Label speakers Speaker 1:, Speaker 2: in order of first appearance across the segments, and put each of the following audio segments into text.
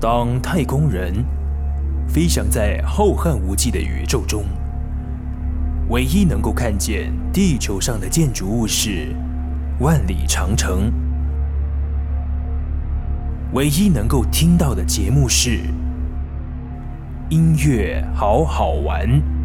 Speaker 1: 当太空人飞翔在浩瀚无际的宇宙中，唯一能够看见地球上的建筑物是万里长城，唯一能够听到的节目是音乐好好玩。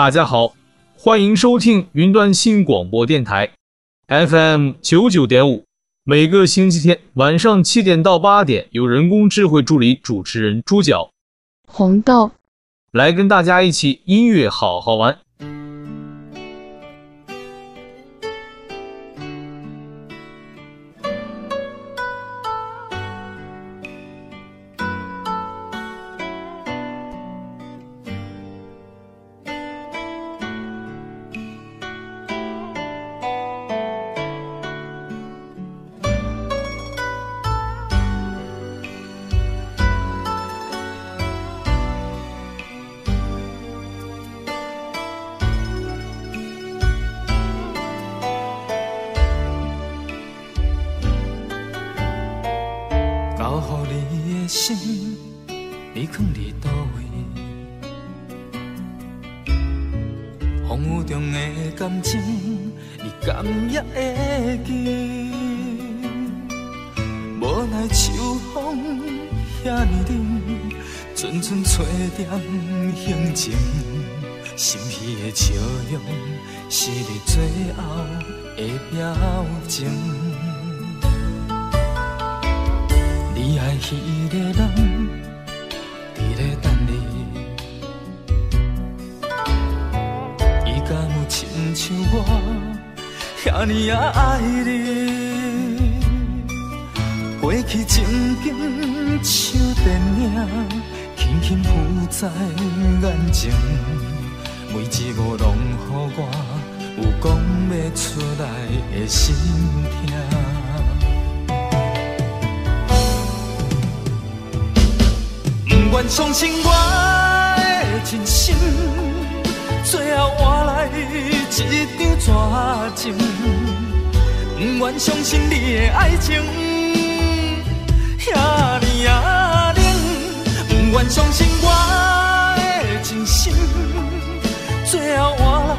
Speaker 2: 大家好，欢迎收听云端新广播电台，FM 九九点五。每个星期天晚上七点到八点，有人工智慧助理主持人猪脚、
Speaker 3: 红豆
Speaker 2: 来跟大家一起音乐好好玩。
Speaker 4: 剩一点心情，心虚的笑容是你最后的表情。你爱彼个人，伫咧等你，伊敢有亲像我遐尼啊爱你？过去情景像电影。心不再安静，每一步拢予我有讲不出来的心痛。不愿相信我的真心，最后换来一张绝情。不愿相信你的爱情。相信我的真心，最后换来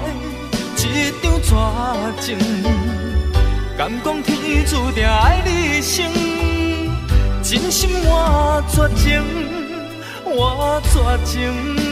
Speaker 4: 一张绝情。敢讲天注定爱你一生，真心换绝情。换绝情。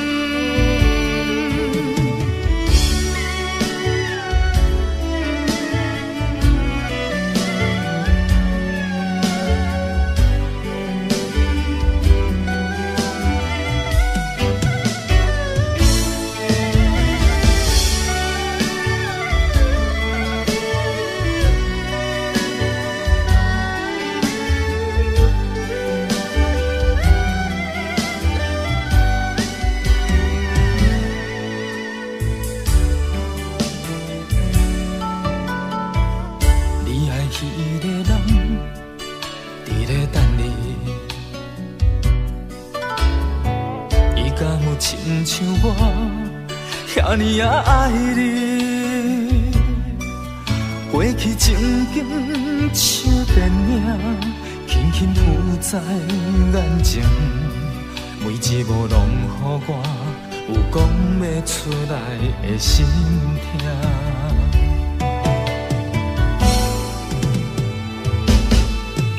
Speaker 4: 你啊爱你，过去情景像电影，轻轻浮在眼前，每一幕拢予我有讲不出来的心痛。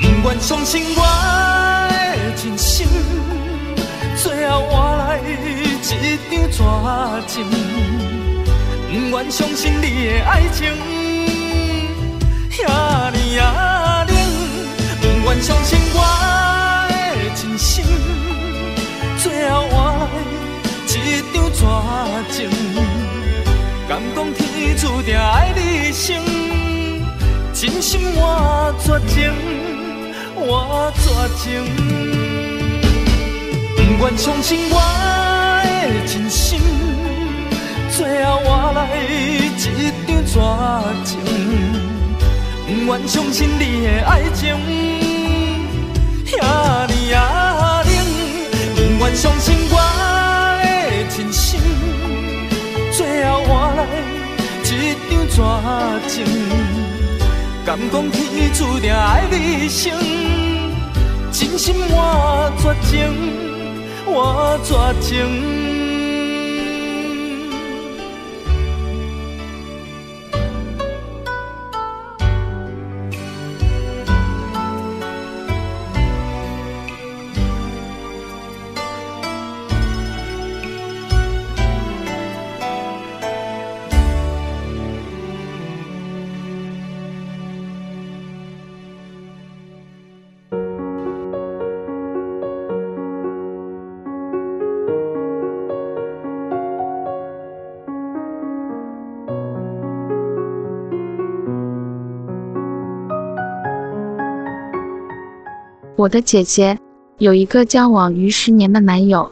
Speaker 4: 不愿相信我的真心，最后换来一张绝情。不愿相信你的爱情，遐尔啊冷。不愿相信我的真心，最后换来一张绝情。敢讲天注定爱你一生，真心换绝情，换绝情。不愿相信我心。最后换来一张绝情，不愿相信你的爱情，遐尔啊冷。不愿相信我的真心，最后换来一张绝情。敢讲天注定爱你一生，真心换绝情，换绝情。
Speaker 3: 我的姐姐有一个交往逾十年的男友，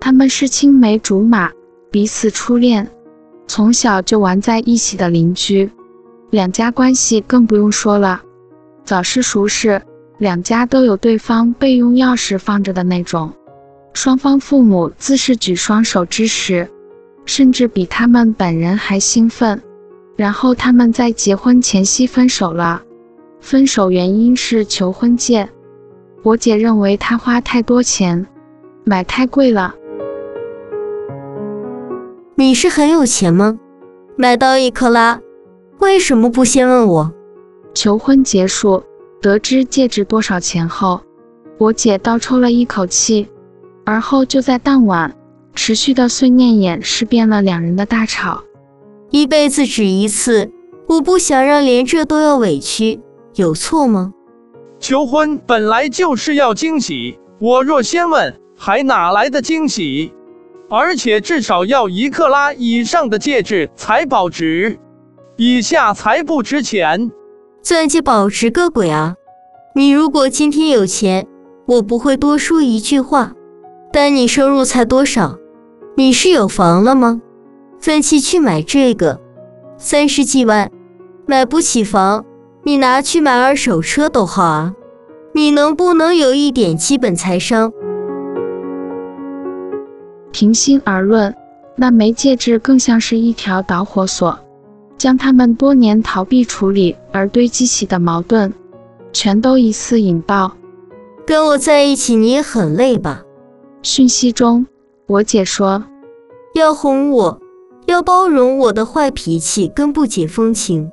Speaker 3: 他们是青梅竹马，彼此初恋，从小就玩在一起的邻居，两家关系更不用说了，早是熟识，两家都有对方备用钥匙放着的那种。双方父母自是举双手支持，甚至比他们本人还兴奋。然后他们在结婚前夕分手了，分手原因是求婚戒。我姐认为他花太多钱，买太贵了。
Speaker 5: 你是很有钱吗？买到一克拉，为什么不先问我？
Speaker 3: 求婚结束，得知戒指多少钱后，我姐倒抽了一口气。而后就在当晚，持续的碎念掩饰变了两人的大吵。
Speaker 5: 一辈子只一次，我不想让连这都要委屈，有错吗？
Speaker 6: 求婚本来就是要惊喜，我若先问，还哪来的惊喜？而且至少要一克拉以上的戒指才保值，以下才不值钱。
Speaker 5: 钻戒保值个鬼啊！你如果今天有钱，我不会多说一句话。但你收入才多少？你是有房了吗？分期去买这个，三十几万，买不起房，你拿去买二手车都好啊。你能不能有一点基本财商？
Speaker 3: 平心而论，那枚戒指更像是一条导火索，将他们多年逃避处理而堆积起的矛盾，全都一次引爆。
Speaker 5: 跟我在一起，你也很累吧？
Speaker 3: 讯息中，我姐说
Speaker 5: 要哄我，要包容我的坏脾气跟不解风情。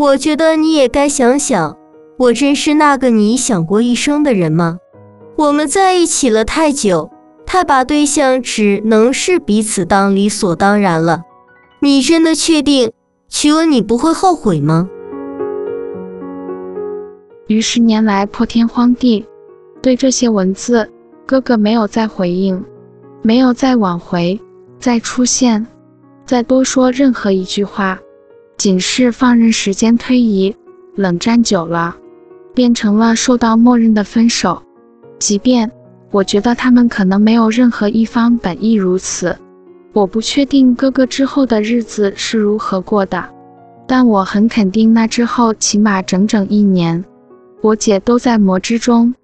Speaker 5: 我觉得你也该想想，我真是那个你想过一生的人吗？我们在一起了太久，太把对象只能是彼此当理所当然了。你真的确定娶我你不会后悔吗？
Speaker 3: 于十年来破天荒地对这些文字。哥哥没有再回应，没有再挽回，再出现，再多说任何一句话，仅是放任时间推移，冷战久了，变成了受到默认的分手。即便我觉得他们可能没有任何一方本意如此，我不确定哥哥之后的日子是如何过的，但我很肯定那之后起码整整一年，我姐都在魔之中。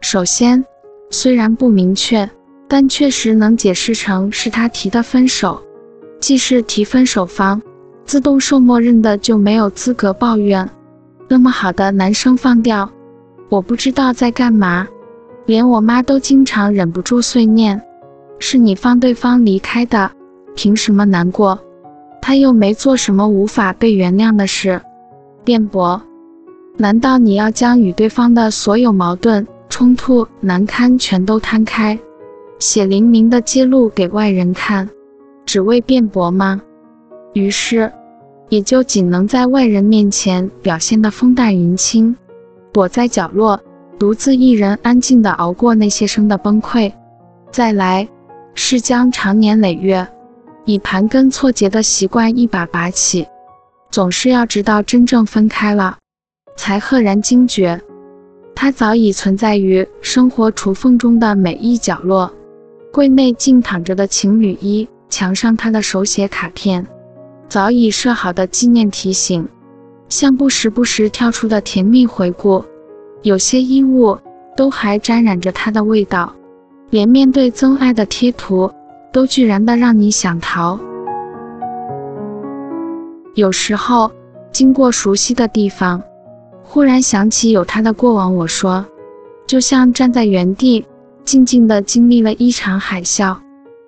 Speaker 3: 首先。虽然不明确，但确实能解释成是他提的分手。既是提分手方，自动受默认的就没有资格抱怨。那么好的男生放掉，我不知道在干嘛。连我妈都经常忍不住碎念：“是你放对方离开的，凭什么难过？他又没做什么无法被原谅的事。”辩驳：难道你要将与对方的所有矛盾？冲突难堪全都摊开，血淋淋的揭露给外人看，只为辩驳吗？于是，也就仅能在外人面前表现得风淡云轻，躲在角落，独自一人安静地熬过那些生的崩溃。再来，是将长年累月以盘根错节的习惯一把拔起，总是要直到真正分开了，才赫然惊觉。它早已存在于生活橱缝中的每一角落，柜内静躺着的情侣衣，墙上他的手写卡片，早已设好的纪念提醒，像不时不时跳出的甜蜜回顾，有些衣物都还沾染着他的味道，连面对曾爱的贴图都居然的让你想逃。有时候经过熟悉的地方。忽然想起有他的过往，我说，就像站在原地，静静的经历了一场海啸，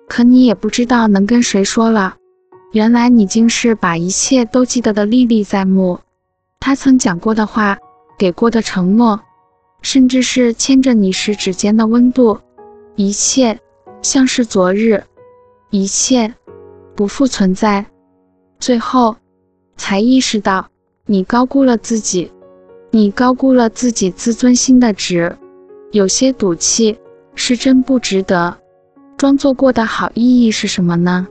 Speaker 3: 可你也不知道能跟谁说了。原来你竟是把一切都记得的历历在目，他曾讲过的话，给过的承诺，甚至是牵着你时指尖的温度，一切像是昨日，一切不复存在。最后才意识到，你高估了自己。你高估了自己自尊心的值，有些赌气是真不值得。装作过得好意义是什么呢？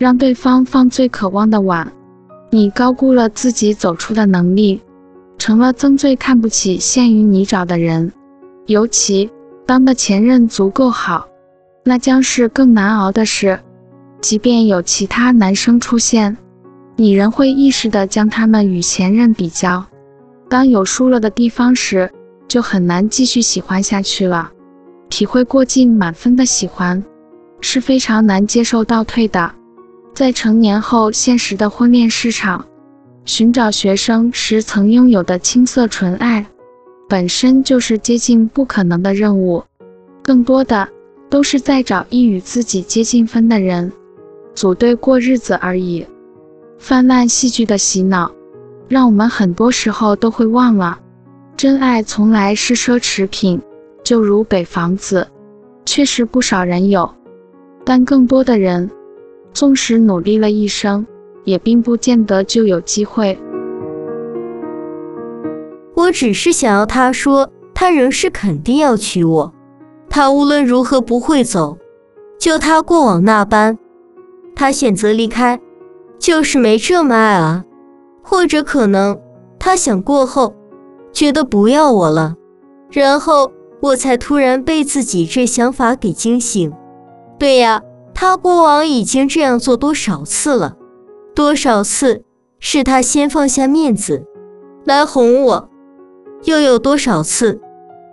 Speaker 3: 让对方放最渴望的碗。你高估了自己走出的能力，成了曾最看不起陷于泥沼的人。尤其当的前任足够好，那将是更难熬的事。即便有其他男生出现，你仍会意识地将他们与前任比较。当有输了的地方时，就很难继续喜欢下去了。体会过尽满分的喜欢，是非常难接受倒退的。在成年后现实的婚恋市场，寻找学生时曾拥有的青涩纯爱，本身就是接近不可能的任务。更多的都是在找一与自己接近分的人，组队过日子而已。泛滥戏剧的洗脑，让我们很多时候都会忘了，真爱从来是奢侈品。就如北房子，确实不少人有，但更多的人，纵使努力了一生，也并不见得就有机会。
Speaker 5: 我只是想要他说，他仍是肯定要娶我，他无论如何不会走，就他过往那般。他选择离开，就是没这么爱啊，或者可能他想过后，觉得不要我了，然后。我才突然被自己这想法给惊醒。对呀，他过往已经这样做多少次了？多少次是他先放下面子来哄我？又有多少次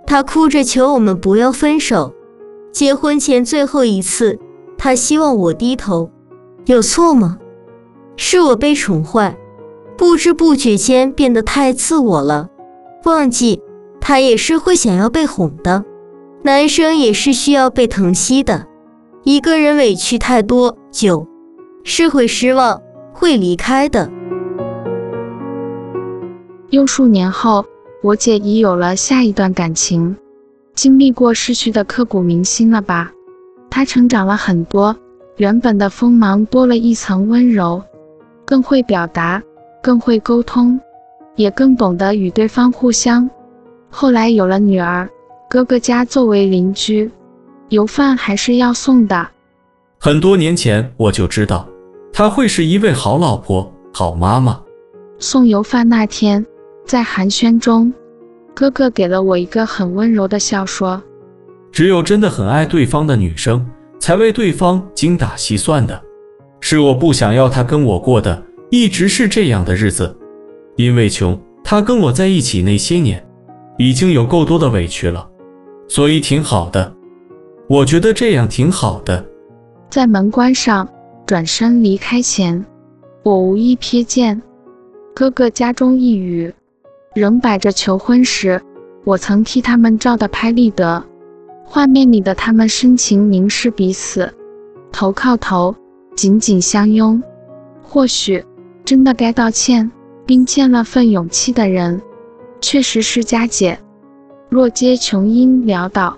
Speaker 5: 他哭着求我们不要分手？结婚前最后一次，他希望我低头，有错吗？是我被宠坏，不知不觉间变得太自我了，忘记。他也是会想要被哄的，男生也是需要被疼惜的。一个人委屈太多久，是会失望，会离开的。
Speaker 3: 又数年后，我姐已有了下一段感情，经历过失去的刻骨铭心了吧？她成长了很多，原本的锋芒多了一层温柔，更会表达，更会沟通，也更懂得与对方互相。后来有了女儿，哥哥家作为邻居，油饭还是要送的。
Speaker 7: 很多年前我就知道，她会是一位好老婆、好妈妈。
Speaker 3: 送油饭那天，在寒暄中，哥哥给了我一个很温柔的笑，说：“
Speaker 7: 只有真的很爱对方的女生，才为对方精打细算的。是我不想要她跟我过的，一直是这样的日子，因为穷，她跟我在一起那些年。”已经有够多的委屈了，所以挺好的。我觉得这样挺好的。
Speaker 3: 在门关上，转身离开前，我无意瞥见哥哥家中一隅，仍摆着求婚时我曾替他们照的拍立得。画面里的他们深情凝视彼此，头靠头，紧紧相拥。或许真的该道歉，并欠了份勇气的人。确实是佳姐。若皆穷英潦倒，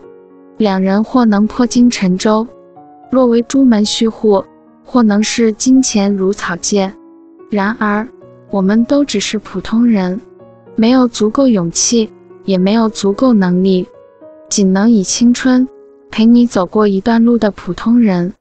Speaker 3: 两人或能破金沉舟；若为朱门虚户，或能视金钱如草芥。然而，我们都只是普通人，没有足够勇气，也没有足够能力，仅能以青春陪你走过一段路的普通人。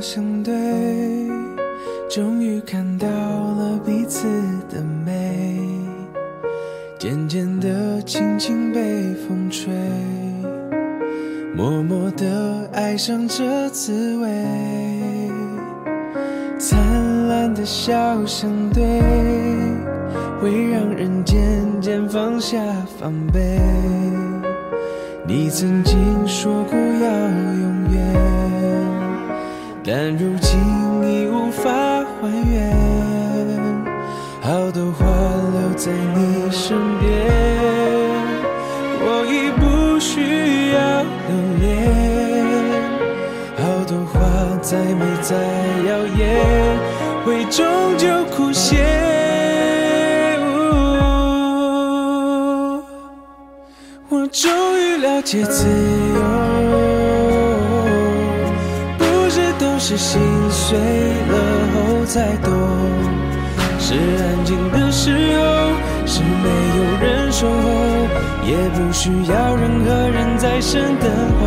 Speaker 8: 相对，终于看到了彼此的美。渐渐的，轻轻被风吹，默默的爱上这滋味。灿烂的笑相对，会让人渐渐放下防备。你曾经说过。究枯谢。我终于了解自由，不是都是心碎了后才懂，是安静的时候，是没有人守候，也不需要任何人在身等候。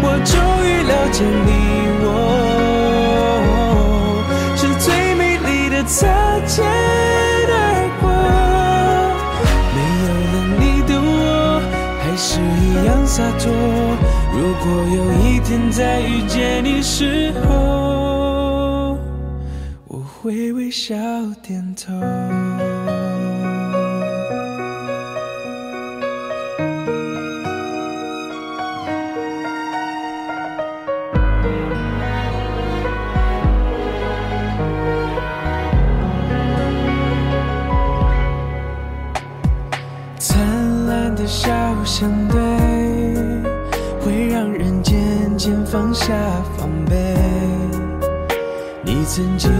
Speaker 8: 我终于了解你我，擦肩而过。没有了你的我，还是一样洒脱。如果有一天再遇见你时候，我会微笑点头。放下防备。你曾经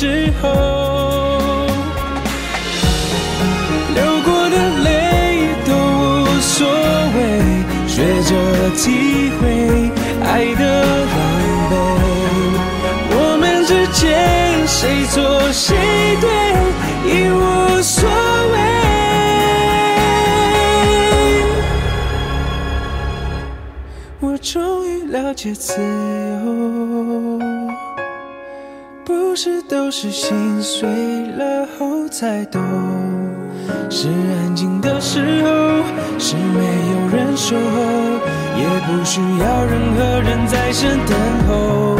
Speaker 8: 时候，流过的泪都无所谓，学着体会爱的狼狈。我们之间谁错谁对，已无所谓。我终于了解自由，不是都是心碎了后才懂，是安静的时候，是没有人守候，也不需要任何人在身等候。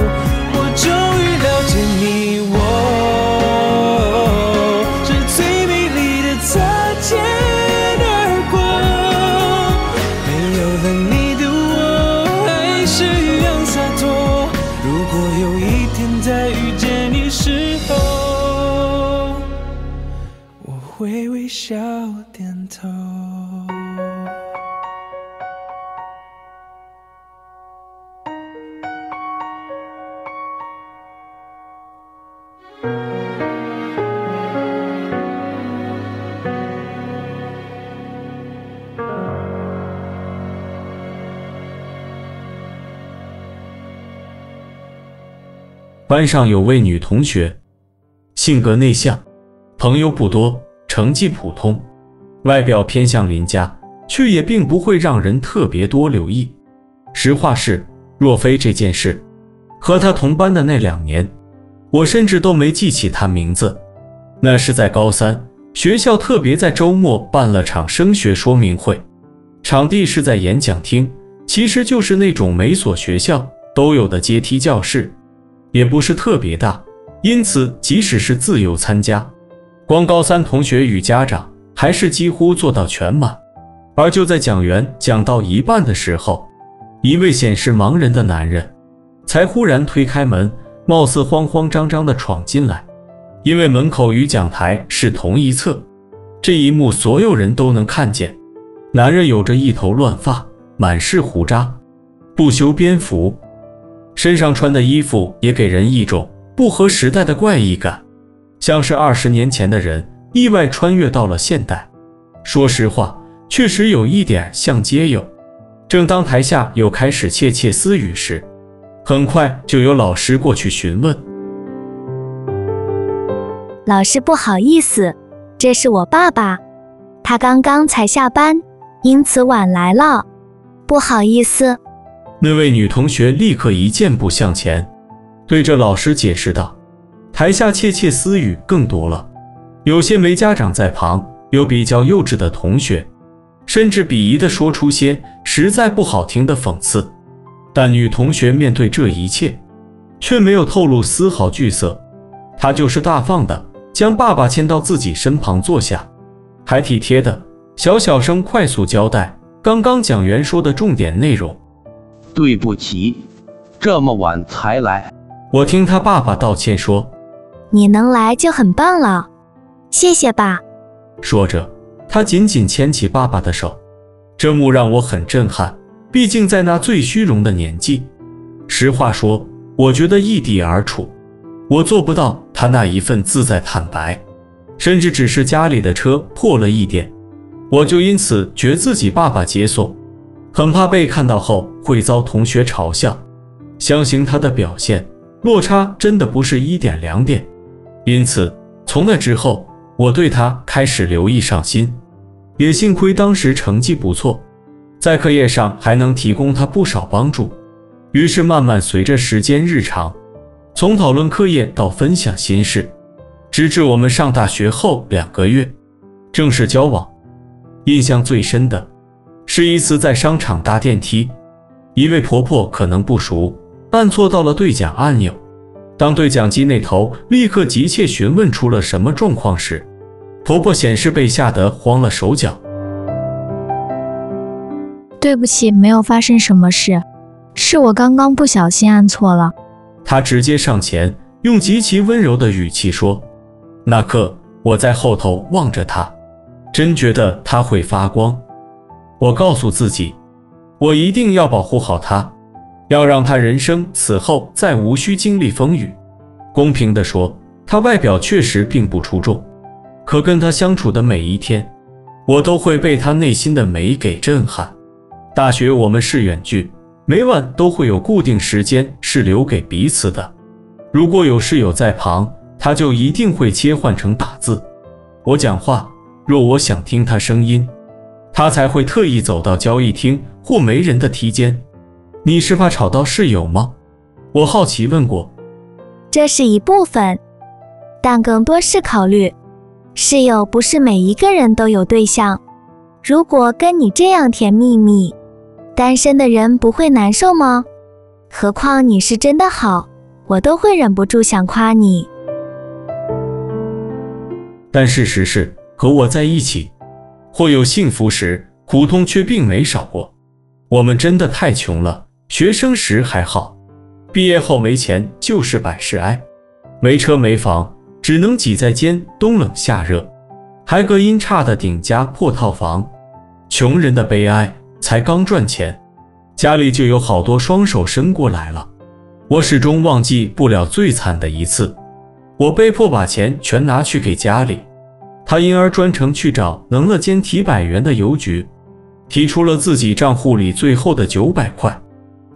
Speaker 7: 班上有位女同学，性格内向，朋友不多，成绩普通，外表偏向邻家，却也并不会让人特别多留意。实话是，若非这件事，和她同班的那两年，我甚至都没记起她名字。那是在高三，学校特别在周末办了场升学说明会，场地是在演讲厅，其实就是那种每所学校都有的阶梯教室。也不是特别大，因此即使是自由参加，光高三同学与家长还是几乎做到全满。而就在讲员讲到一半的时候，一位显示盲人的男人才忽然推开门，貌似慌慌张张地闯进来。因为门口与讲台是同一侧，这一幕所有人都能看见。男人有着一头乱发，满是胡渣，不修边幅。身上穿的衣服也给人一种不合时代的怪异感，像是二十年前的人意外穿越到了现代。说实话，确实有一点像街友。正当台下又开始窃窃私语时，很快就有老师过去询问。
Speaker 9: 老师不好意思，这是我爸爸，他刚刚才下班，因此晚来了，不好意思。
Speaker 7: 那位女同学立刻一箭步向前，对着老师解释道。台下窃窃私语更多了，有些没家长在旁，有比较幼稚的同学，甚至鄙夷地说出些实在不好听的讽刺。但女同学面对这一切，却没有透露丝毫惧色，她就是大方的。将爸爸牵到自己身旁坐下，还体贴的小小声快速交代刚刚讲员说的重点内容。
Speaker 10: 对不起，这么晚才来。
Speaker 7: 我听他爸爸道歉说：“
Speaker 9: 你能来就很棒了，谢谢爸。”
Speaker 7: 说着，他紧紧牵起爸爸的手，这幕让我很震撼。毕竟在那最虚荣的年纪，实话说，我觉得异地而处。我做不到他那一份自在坦白，甚至只是家里的车破了一点，我就因此觉自己爸爸接送，很怕被看到后会遭同学嘲笑。相形他的表现，落差真的不是一点两点。因此，从那之后，我对他开始留意上心。也幸亏当时成绩不错，在课业上还能提供他不少帮助。于是慢慢随着时间日长。从讨论课业到分享心事，直至我们上大学后两个月正式交往。印象最深的是一次在商场搭电梯，一位婆婆可能不熟，按错到了对讲按钮。当对讲机那头立刻急切询问出了什么状况时，婆婆显示被吓得慌了手脚。
Speaker 9: 对不起，没有发生什么事，是我刚刚不小心按错了。
Speaker 7: 她直接上前，用极其温柔的语气说：“那刻，我在后头望着她，真觉得她会发光。我告诉自己，我一定要保护好他，要让他人生此后再无需经历风雨。公平地说，他外表确实并不出众，可跟他相处的每一天，我都会被他内心的美给震撼。大学我们是远距。”每晚都会有固定时间是留给彼此的。如果有室友在旁，他就一定会切换成打字。我讲话，若我想听他声音，他才会特意走到交易厅或没人的梯间。你是怕吵到室友吗？我好奇问过。
Speaker 9: 这是一部分，但更多是考虑室友不是每一个人都有对象。如果跟你这样甜蜜蜜。单身的人不会难受吗？何况你是真的好，我都会忍不住想夸你。
Speaker 7: 但事实是，和我在一起，或有幸福时，苦痛却并没少过。我们真的太穷了，学生时还好，毕业后没钱就是百事哀，没车没房，只能挤在间冬冷夏热，还隔音差的顶家破套房，穷人的悲哀。才刚赚钱，家里就有好多双手伸过来了。我始终忘记不了最惨的一次，我被迫把钱全拿去给家里，他因而专程去找能了间提百元的邮局，提出了自己账户里最后的九百块，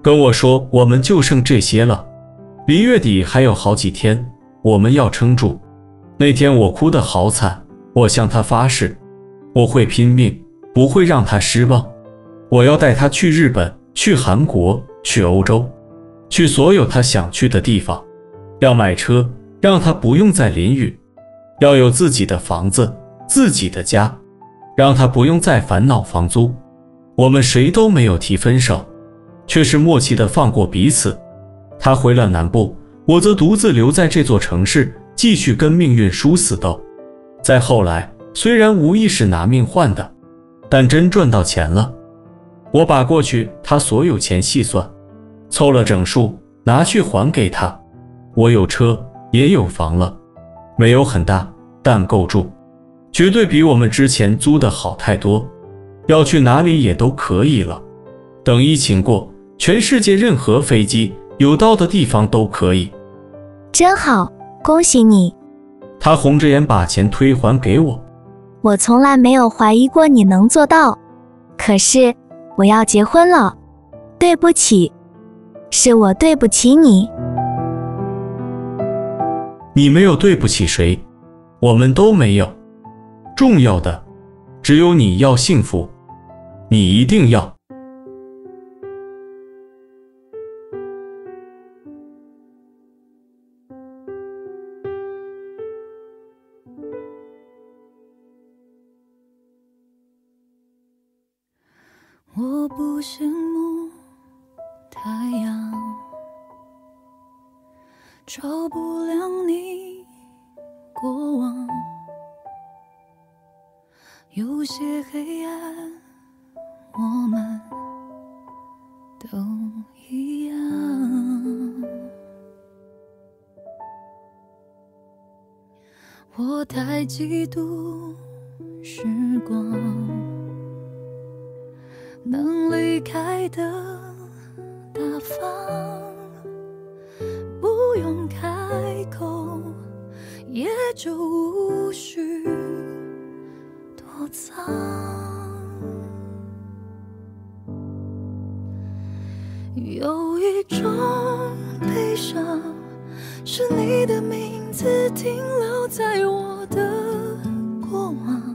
Speaker 7: 跟我说我们就剩这些了，离月底还有好几天，我们要撑住。那天我哭得好惨，我向他发誓，我会拼命，不会让他失望。我要带他去日本，去韩国，去欧洲，去所有他想去的地方。要买车，让他不用再淋雨；要有自己的房子，自己的家，让他不用再烦恼房租。我们谁都没有提分手，却是默契的放过彼此。他回了南部，我则独自留在这座城市，继续跟命运殊死斗。再后来，虽然无意识拿命换的，但真赚到钱了。我把过去他所有钱细算，凑了整数，拿去还给他。我有车，也有房了，没有很大，但够住，绝对比我们之前租的好太多。要去哪里也都可以了。等疫情过，全世界任何飞机有到的地方都可以。
Speaker 9: 真好，恭喜你。
Speaker 7: 他红着眼把钱退还给我。
Speaker 9: 我从来没有怀疑过你能做到，可是。我要结婚了，对不起。是我对不起你。
Speaker 7: 你没有对不起谁，我们都没有。重要的只有你要幸福，你一定要。
Speaker 11: 我不羡慕太阳，照不亮你过往。有些黑暗，我们都一样。我太嫉妒时光。能离开的大方，不用开口，也就无需躲藏。有一种悲伤，是你的名字停留在我的过往。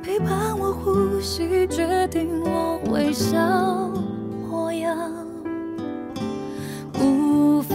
Speaker 11: 陪伴我呼吸，决定我微笑模样，无法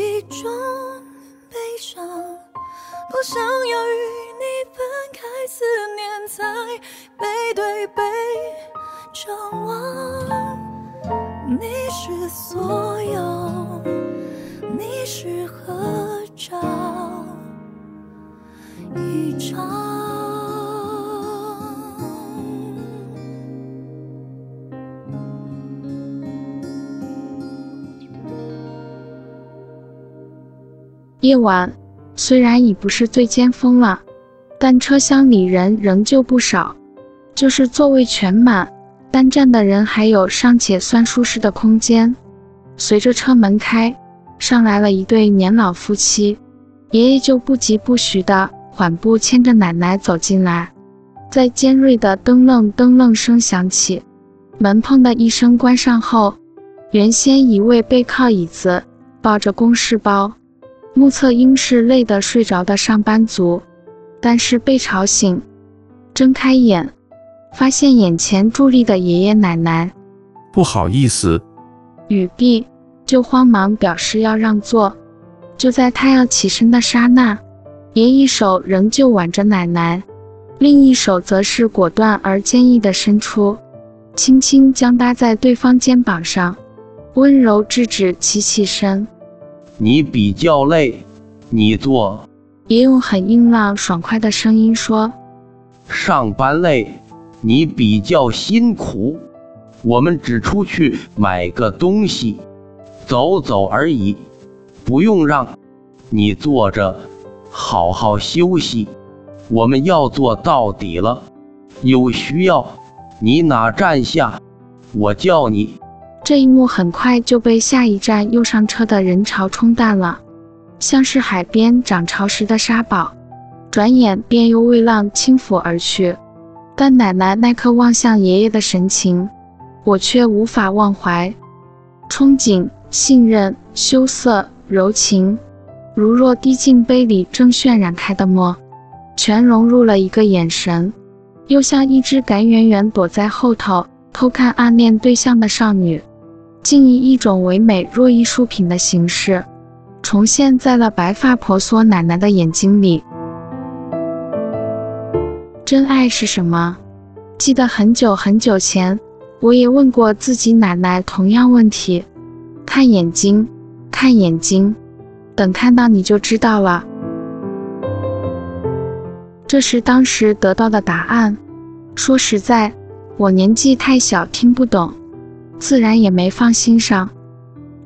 Speaker 11: 一种悲伤不想要与你分开思念才背对背张望你是所有你是合照一张
Speaker 3: 夜晚虽然已不是最尖峰了，但车厢里人仍旧不少，就是座位全满，单站的人还有尚且算舒适的空间。随着车门开，上来了一对年老夫妻，爷爷就不疾不徐地缓步牵着奶奶走进来，在尖锐的噔楞噔楞声响起，门砰的一声关上后，原先一位背靠椅子，抱着公事包。目测应是累得睡着的上班族，但是被吵醒，睁开眼，发现眼前伫立的爷爷奶奶。
Speaker 12: 不好意思，
Speaker 3: 语毕，就慌忙表示要让座。就在他要起身的刹那，爷一手仍旧挽着奶奶，另一手则是果断而坚毅地伸出，轻轻将搭在对方肩膀上，温柔制止其起身。
Speaker 10: 你比较累，你坐。
Speaker 3: 也用很硬朗爽快的声音说：“
Speaker 10: 上班累，你比较辛苦。我们只出去买个东西，走走而已，不用让。你坐着，好好休息。我们要做到底了。有需要，你哪站下，我叫你。”
Speaker 3: 这一幕很快就被下一站又上车的人潮冲淡了。像是海边涨潮时的沙堡，转眼便又为浪轻抚而去。但奶奶那刻望向爷爷的神情，我却无法忘怀。憧憬、信任、羞涩、柔情，如若滴进杯里正渲染开的墨，全融入了一个眼神。又像一只敢远远躲在后头偷看暗恋对象的少女，竟以一种唯美若艺术品的形式。重现在了白发婆娑奶奶的眼睛里。真爱是什么？记得很久很久前，我也问过自己奶奶同样问题。看眼睛，看眼睛，等看到你就知道了。这是当时得到的答案。说实在，我年纪太小，听不懂，自然也没放心上。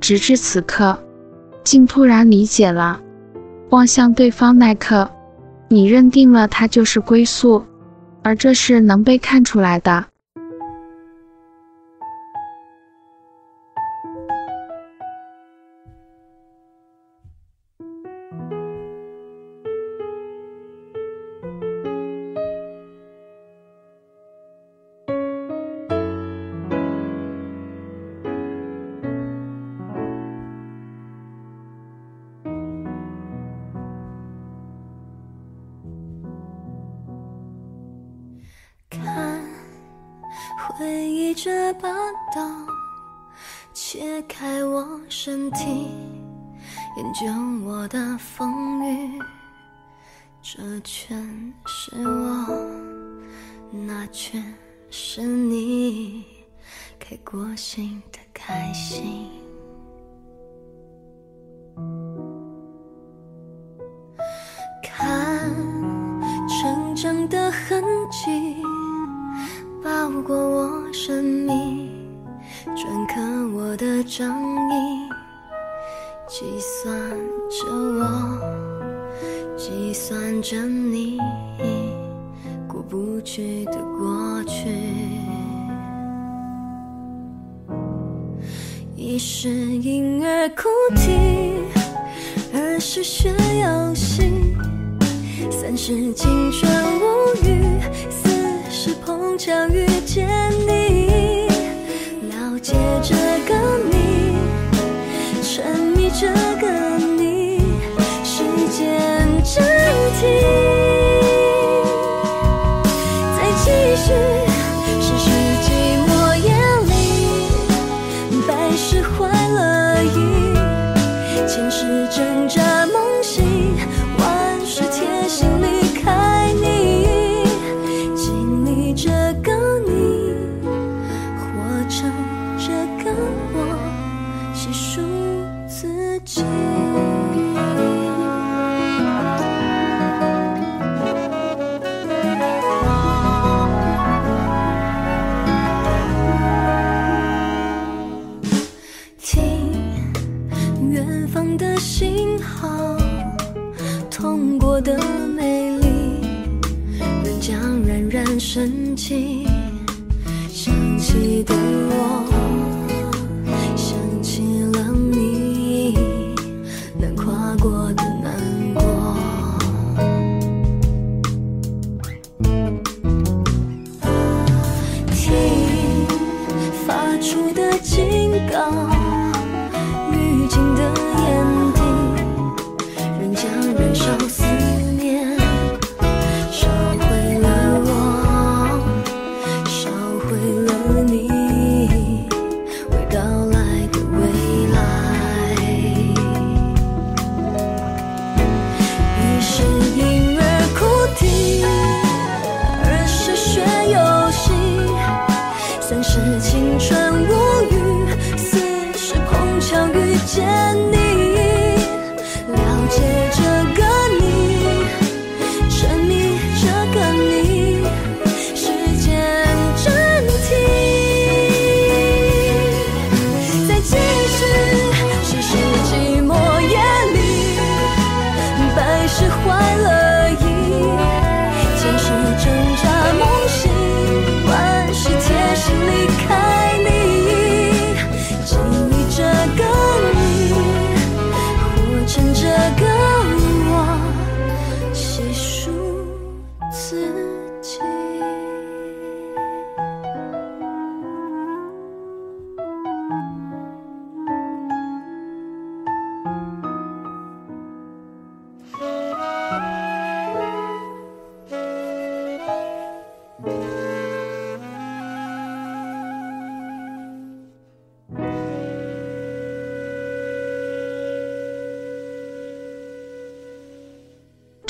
Speaker 3: 直至此刻。竟突然理解了，望向对方那刻，你认定了他就是归宿，而这是能被看出来的。
Speaker 13: 回忆这把刀，切开我身体，研究我的风雨。这全是我，那全是你，开过心的开心。看成长的痕迹。包裹我生命，篆刻我的掌印，计算着我，计算着你，过不去的过去。一是婴儿哭啼，二是学游戏，三是青春无语。巧遇见你，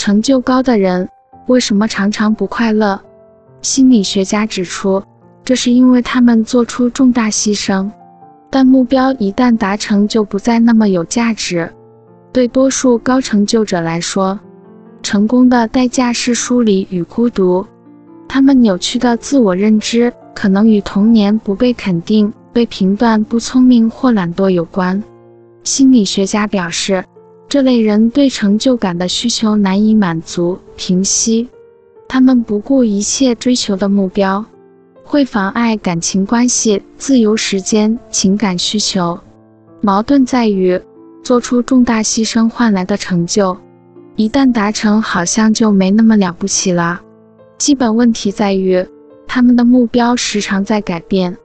Speaker 3: 成就高的人为什么常常不快乐？心理学家指出，这是因为他们做出重大牺牲，但目标一旦达成，就不再那么有价值。对多数高成就者来说，成功的代价是疏离与孤独。他们扭曲的自我认知可能与童年不被肯定、被评断不聪明或懒惰有关。心理学家表示，这类人对成就感的需求难以满足、平息，他们不顾一切追求的目标，会妨碍感情关系、自由时间、情感需求。矛盾在于，做出重大牺牲换来的成就，一旦达成，好像就没那么了不起了。基本问题在于，他们的目标时常在改变，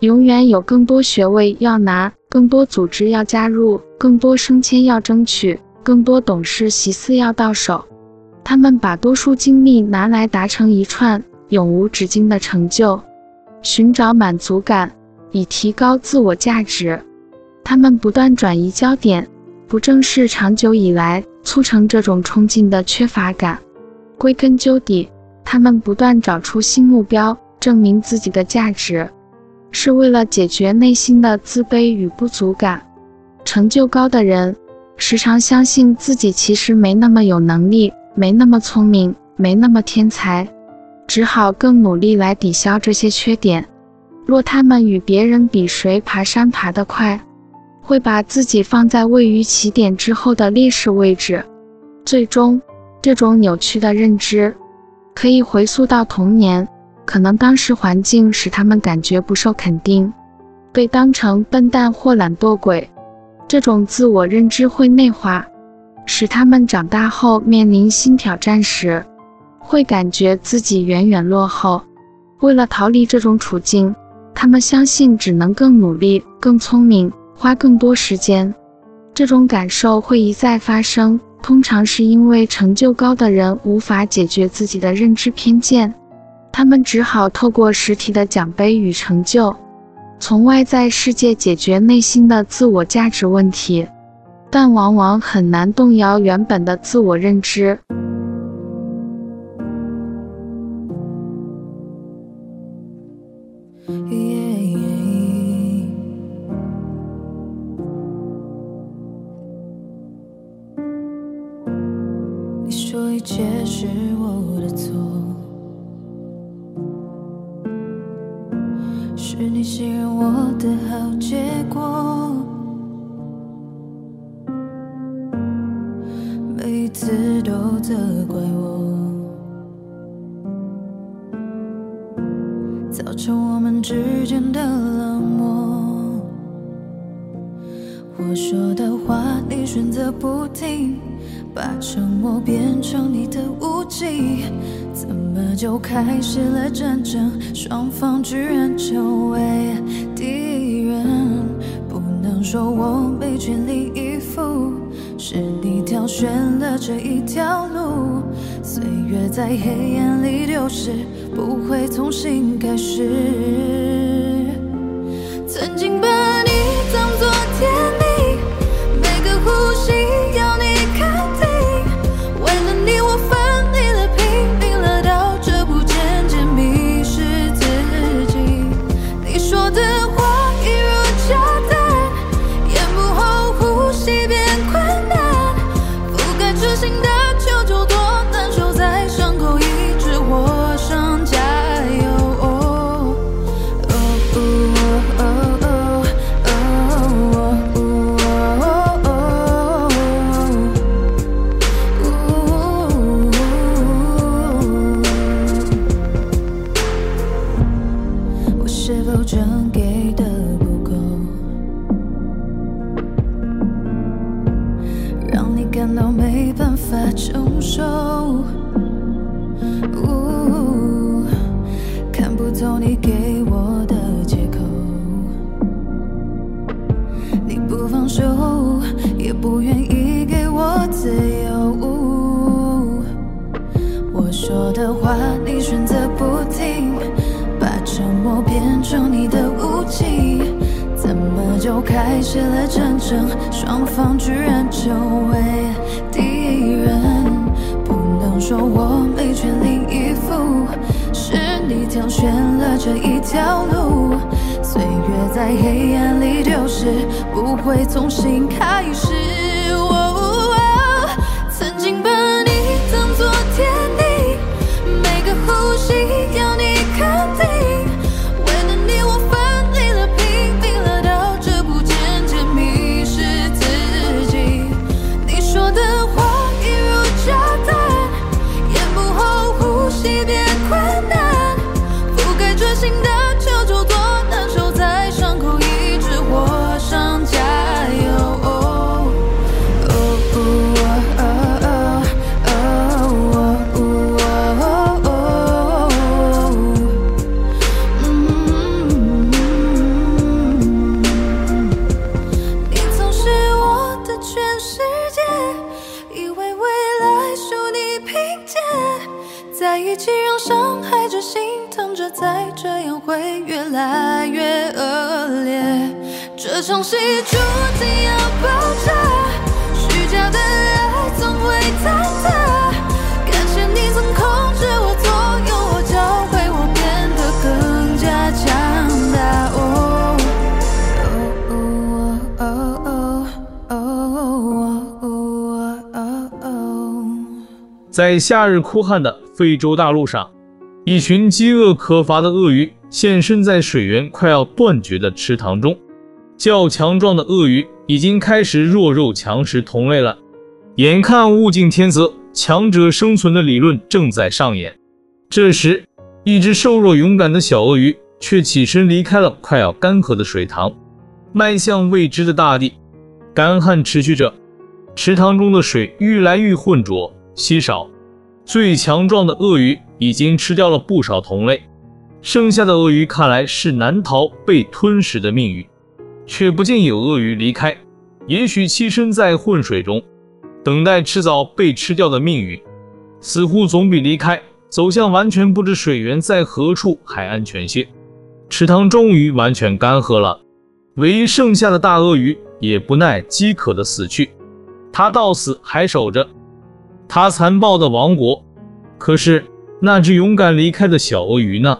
Speaker 3: 永远有更多学位要拿，更多组织要加入，更多升迁要争取，更多董事席次要到手。他们把多数精力拿来达成一串永无止境的成就，寻找满足感，以提高自我价值。他们不断转移焦点，不正是长久以来促成这种冲劲的缺乏感。归根究底，他们不断找出新目标，证明自己的价值，是为了解决内心的自卑与不足感。成就高的人时常相信自己其实没那么有能力，没那么聪明，没那么天才，只好更努力来抵消这些缺点。若他们与别人比谁爬山爬得快，会把自己放在位于起点之后的劣势位置。最终，这种扭曲的认知。可以回溯到童年，可能当时环境使他们感觉不受肯定，被当成笨蛋或懒惰鬼。这种自我认知会内化，使他们长大后面临新挑战时，会感觉自己远远落后。为了逃离这种处境，他们相信只能更努力、更聪明，花更多时间。这种感受会一再发生。通常是因为成就高的人无法解决自己的认知偏见，他们只好透过实体的奖杯与成就，从外在世界解决内心的自我价值问题，但往往很难动摇原本的自我认知。
Speaker 11: 我说的话，你选择不听，把沉默变成你的武器，怎么就开始了战争，双方居然成为敌人。不能说我没全力以赴，是你挑选了这一条路。岁月在黑暗里丢失，不会重新开始。方居然成为敌人，不能说我没全力以赴，是你挑选了这一条路，岁月在黑暗里流逝，不会重新开始。
Speaker 2: 在夏日酷旱的非洲大陆上，一群饥饿可乏的鳄鱼现身在水源快要断绝的池塘中。较强壮的鳄鱼已经开始弱肉强食同类了。眼看物竞天择，强者生存的理论正在上演。这时，一只瘦弱勇敢的小鳄鱼却起身离开了快要干涸的水塘，迈向未知的大地。干旱持续着，池塘中的水愈来愈浑浊。稀少，最强壮的鳄鱼已经吃掉了不少同类，剩下的鳄鱼看来是难逃被吞食的命运，却不见有鳄鱼离开。也许栖身在浑水中，等待迟早被吃掉的命运，似乎总比离开走向完全不知水源在何处还安全些。池塘终于完全干涸了，唯一剩下的大鳄鱼也不耐饥渴的死去，它到死还守着。他残暴的王国，可是那只勇敢离开的小鳄鱼呢？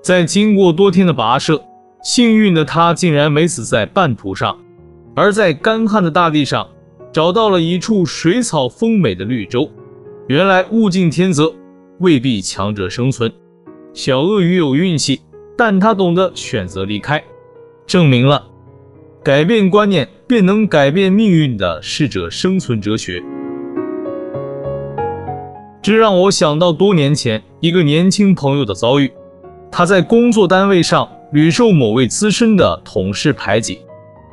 Speaker 2: 在经过多天的跋涉，幸运的他竟然没死在半途上，而在干旱的大地上找到了一处水草丰美的绿洲。原来物竞天择，未必强者生存。小鳄鱼有运气，但他懂得选择离开，证明了改变观念便能改变命运的适者生存哲学。这让我想到多年前一个年轻朋友的遭遇。他在工作单位上屡受某位资深的同事排挤，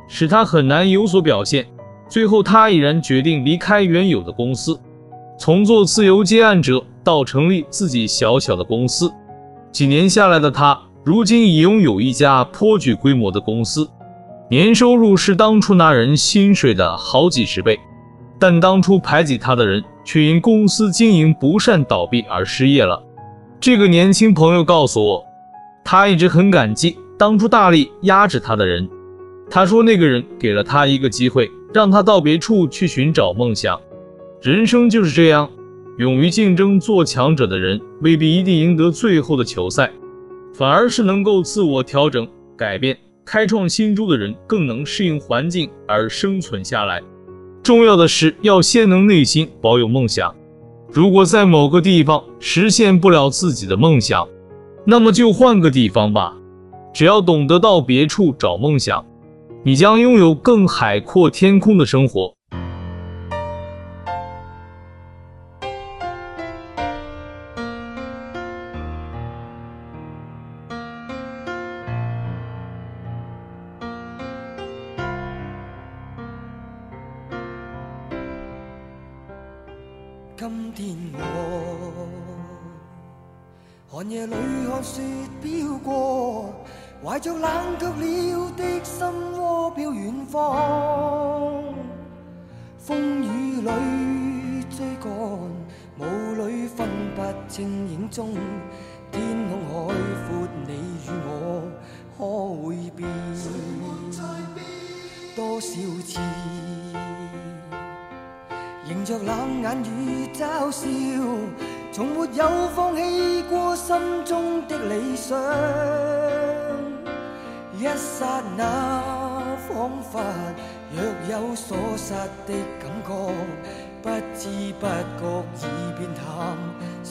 Speaker 2: 使他很难有所表现。最后，他毅然决定离开原有的公司，从做自由接案者到成立自己小小的公司。几年下来的他，如今已拥有一家颇具规模的公司，年收入是当初那人薪水的好几十倍。但当初排挤他的人，却因公司经营不善倒闭而失业了。这个年轻朋友告诉我，他一直很感激当初大力压制他的人。他说，那个人给了他一个机会，让他到别处去寻找梦想。人生就是这样，勇于竞争、做强者的人，未必一定赢得最后的球赛，反而是能够自我调整、改变、开创新诸的人，更能适应环境而生存下来。重要的是要先能内心保有梦想。如果在某个地方实现不了自己的梦想，那么就换个地方吧。只要懂得到别处找梦想，你将拥有更海阔天空的生活。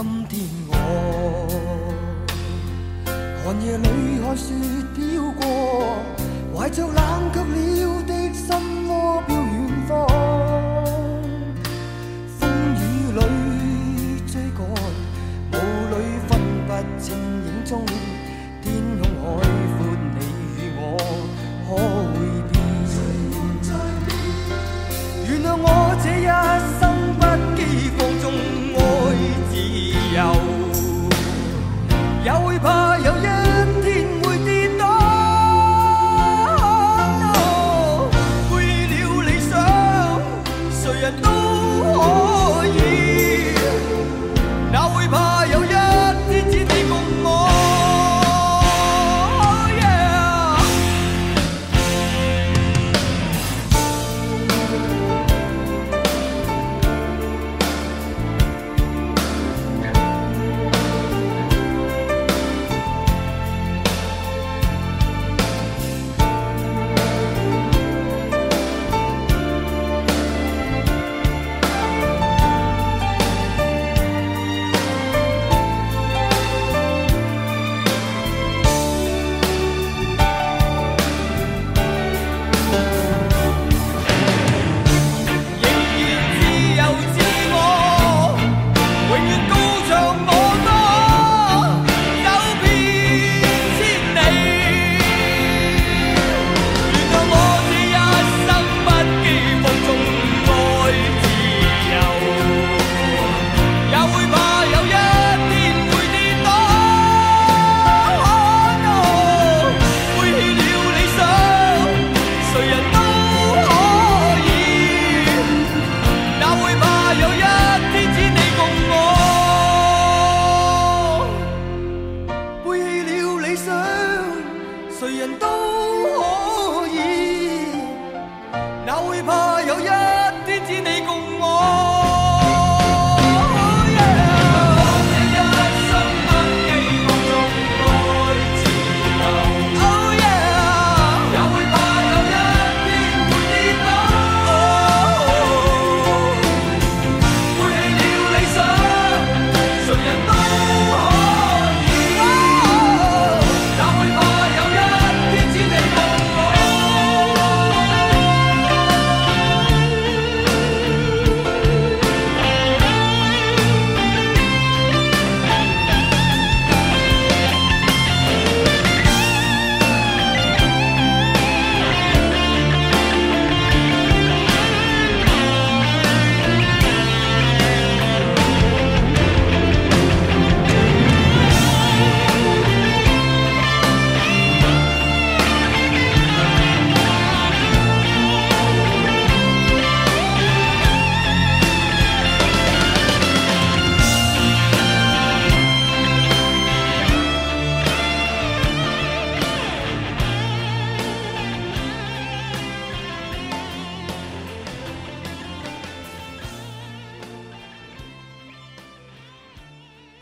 Speaker 4: 今天我寒夜里看雪飘过，怀着冷却了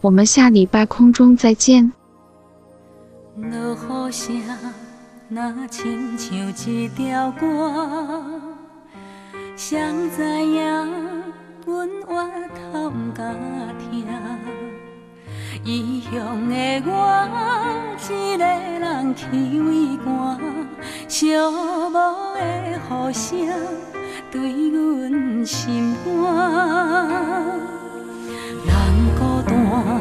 Speaker 3: 我们下礼拜空中再见。
Speaker 11: 落雨声，
Speaker 1: 若亲像一条歌，谁知影阮活头毋敢听。异乡的我，一个人去畏寒，寂寞的雨声对阮心寒。人孤单，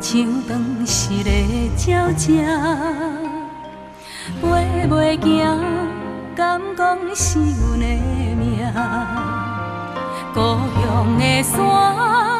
Speaker 1: 像断翅的鸟只。飞袂行，敢讲是阮的命？故乡的山。